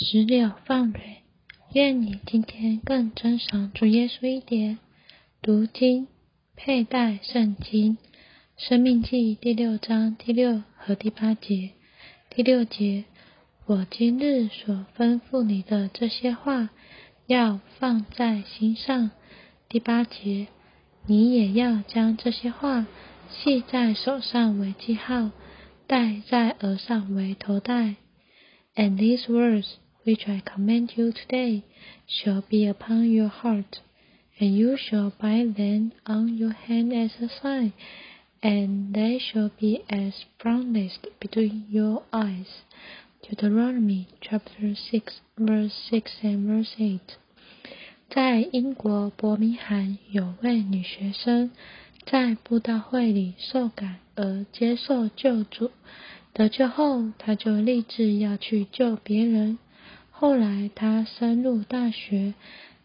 石榴放蕊，愿你今天更珍赏主耶稣一点。读经，佩戴圣经，生命记第六章第六和第八节。第六节，我今日所吩咐你的这些话，要放在心上。第八节，你也要将这些话系在手上为记号，戴在额上为头带。And these words. which I command you today shall be upon your heart, and you shall bind them on your hand as a sign, and they shall be as frontness between your eyes. Deuteronomy chapter 6, verse 6 and verse 8. 在英国伯明翰有位女学生在布道会里受感而接受救主，得救后，她就立志要去救别人。 后来，他升入大学，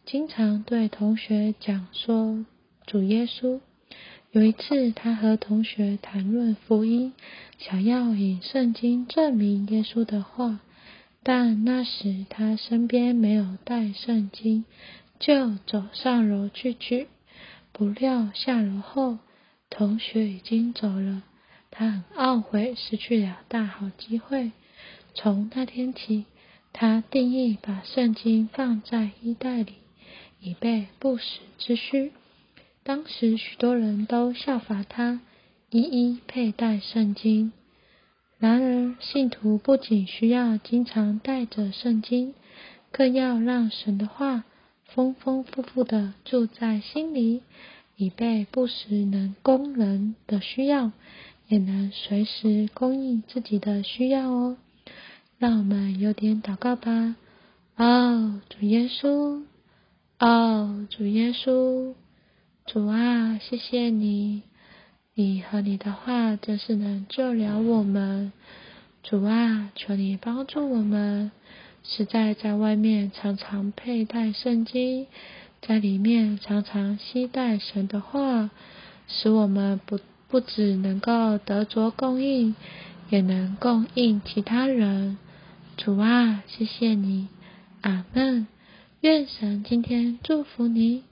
经常对同学讲说主耶稣。有一次，他和同学谈论福音，想要以圣经证明耶稣的话，但那时他身边没有带圣经，就走上楼去取。不料下楼后，同学已经走了，他很懊悔，失去了大好机会。从那天起。他定义把圣经放在衣袋里，以备不时之需。当时许多人都效法他，一一佩戴圣经。然而，信徒不仅需要经常带着圣经，更要让神的话丰丰富富的住在心里，以备不时能供人的需要，也能随时供应自己的需要哦。让我们有点祷告吧。哦，主耶稣，哦，主耶稣，主啊，谢谢你，你和你的话真是能救了我们。主啊，求你帮助我们，实在在外面常常佩戴圣经，在里面常常期待神的话，使我们不不只能够得着供应，也能供应其他人。主啊，谢谢你，阿门。愿神今天祝福你。